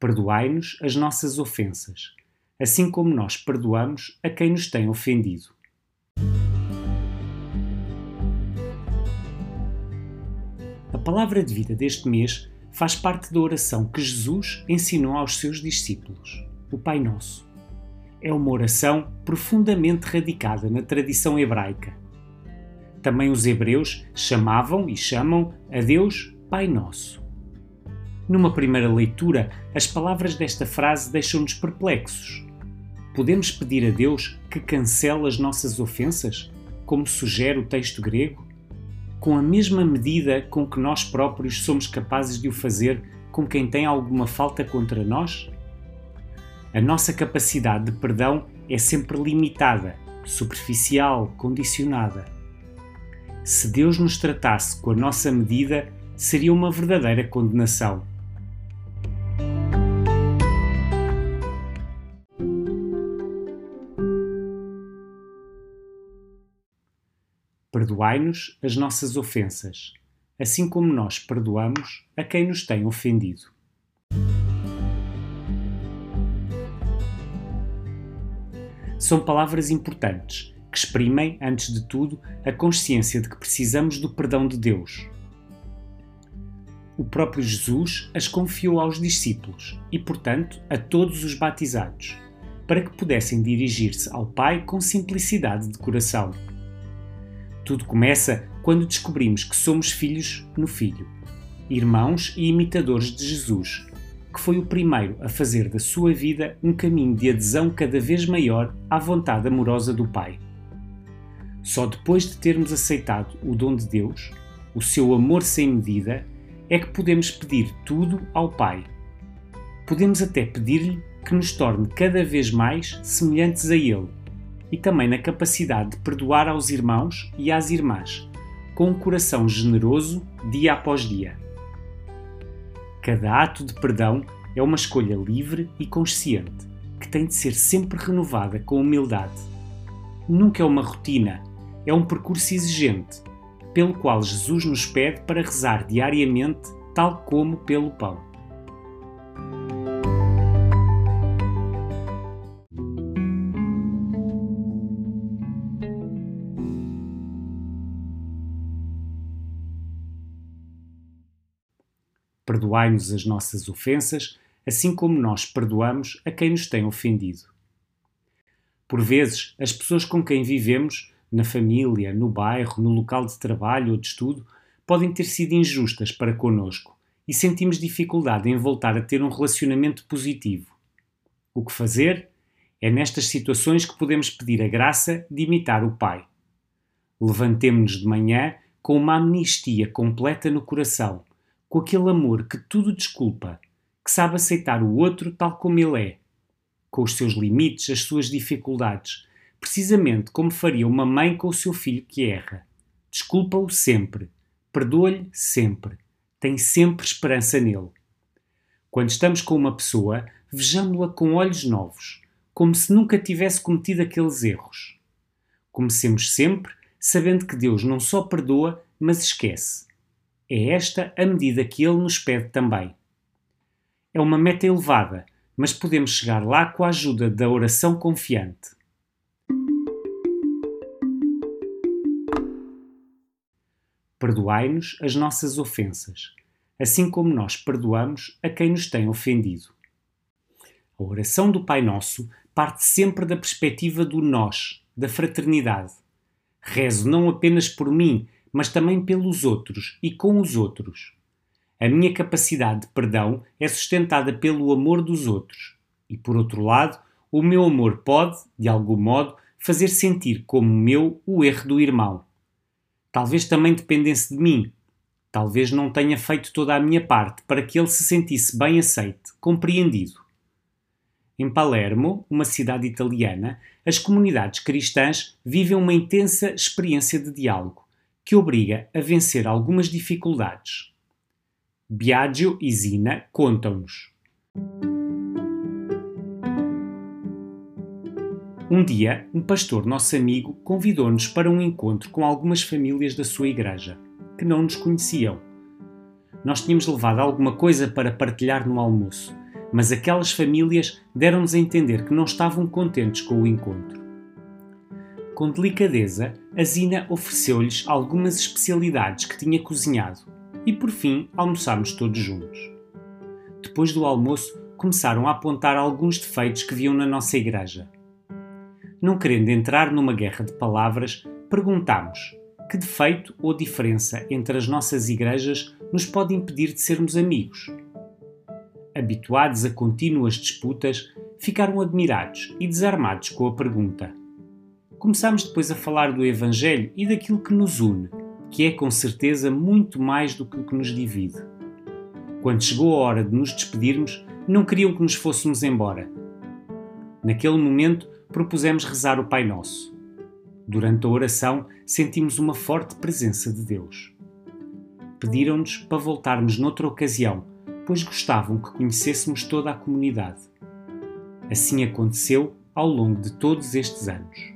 Perdoai-nos as nossas ofensas, assim como nós perdoamos a quem nos tem ofendido. A palavra de vida deste mês faz parte da oração que Jesus ensinou aos seus discípulos, o Pai Nosso. É uma oração profundamente radicada na tradição hebraica. Também os hebreus chamavam e chamam a Deus Pai Nosso. Numa primeira leitura, as palavras desta frase deixam-nos perplexos. Podemos pedir a Deus que cancele as nossas ofensas, como sugere o texto grego? com a mesma medida com que nós próprios somos capazes de o fazer com quem tem alguma falta contra nós? A nossa capacidade de perdão é sempre limitada, superficial, condicionada. Se Deus nos tratasse com a nossa medida, seria uma verdadeira condenação. Perdoai-nos as nossas ofensas, assim como nós perdoamos a quem nos tem ofendido. São palavras importantes que exprimem, antes de tudo, a consciência de que precisamos do perdão de Deus. O próprio Jesus as confiou aos discípulos e, portanto, a todos os batizados, para que pudessem dirigir-se ao Pai com simplicidade de coração tudo começa quando descobrimos que somos filhos no Filho, irmãos e imitadores de Jesus, que foi o primeiro a fazer da sua vida um caminho de adesão cada vez maior à vontade amorosa do Pai. Só depois de termos aceitado o dom de Deus, o seu amor sem medida, é que podemos pedir tudo ao Pai. Podemos até pedir-lhe que nos torne cada vez mais semelhantes a Ele e também na capacidade de perdoar aos irmãos e às irmãs, com um coração generoso dia após dia. Cada ato de perdão é uma escolha livre e consciente, que tem de ser sempre renovada com humildade. Nunca é uma rotina, é um percurso exigente, pelo qual Jesus nos pede para rezar diariamente, tal como pelo pão. Perdoai-nos as nossas ofensas, assim como nós perdoamos a quem nos tem ofendido. Por vezes, as pessoas com quem vivemos, na família, no bairro, no local de trabalho ou de estudo, podem ter sido injustas para conosco e sentimos dificuldade em voltar a ter um relacionamento positivo. O que fazer? É nestas situações que podemos pedir a graça de imitar o Pai. Levantemo-nos de manhã com uma amnistia completa no coração com aquele amor que tudo desculpa, que sabe aceitar o outro tal como ele é, com os seus limites, as suas dificuldades, precisamente como faria uma mãe com o seu filho que erra. Desculpa-o sempre, perdoa-lhe sempre, tem sempre esperança nele. Quando estamos com uma pessoa, vejamo-la com olhos novos, como se nunca tivesse cometido aqueles erros. Comecemos sempre sabendo que Deus não só perdoa, mas esquece. É esta a medida que ele nos pede também. É uma meta elevada, mas podemos chegar lá com a ajuda da oração confiante. Perdoai-nos as nossas ofensas, assim como nós perdoamos a quem nos tem ofendido. A oração do Pai Nosso parte sempre da perspectiva do nós, da fraternidade. Rezo não apenas por mim, mas também pelos outros e com os outros. A minha capacidade de perdão é sustentada pelo amor dos outros. E por outro lado, o meu amor pode, de algum modo, fazer sentir como meu o erro do irmão. Talvez também dependesse de mim. Talvez não tenha feito toda a minha parte para que ele se sentisse bem aceite, compreendido. Em Palermo, uma cidade italiana, as comunidades cristãs vivem uma intensa experiência de diálogo que obriga a vencer algumas dificuldades. Biagio e Zina contam-nos. Um dia, um pastor nosso amigo convidou-nos para um encontro com algumas famílias da sua igreja, que não nos conheciam. Nós tínhamos levado alguma coisa para partilhar no almoço, mas aquelas famílias deram-nos a entender que não estavam contentes com o encontro. Com delicadeza, a Zina ofereceu-lhes algumas especialidades que tinha cozinhado e, por fim, almoçámos todos juntos. Depois do almoço, começaram a apontar alguns defeitos que viam na nossa igreja. Não querendo entrar numa guerra de palavras, perguntámos que defeito ou diferença entre as nossas igrejas nos pode impedir de sermos amigos. Habituados a contínuas disputas, ficaram admirados e desarmados com a pergunta. Começámos depois a falar do Evangelho e daquilo que nos une, que é com certeza muito mais do que o que nos divide. Quando chegou a hora de nos despedirmos, não queriam que nos fôssemos embora. Naquele momento, propusemos rezar o Pai Nosso. Durante a oração, sentimos uma forte presença de Deus. Pediram-nos para voltarmos noutra ocasião, pois gostavam que conhecêssemos toda a comunidade. Assim aconteceu ao longo de todos estes anos.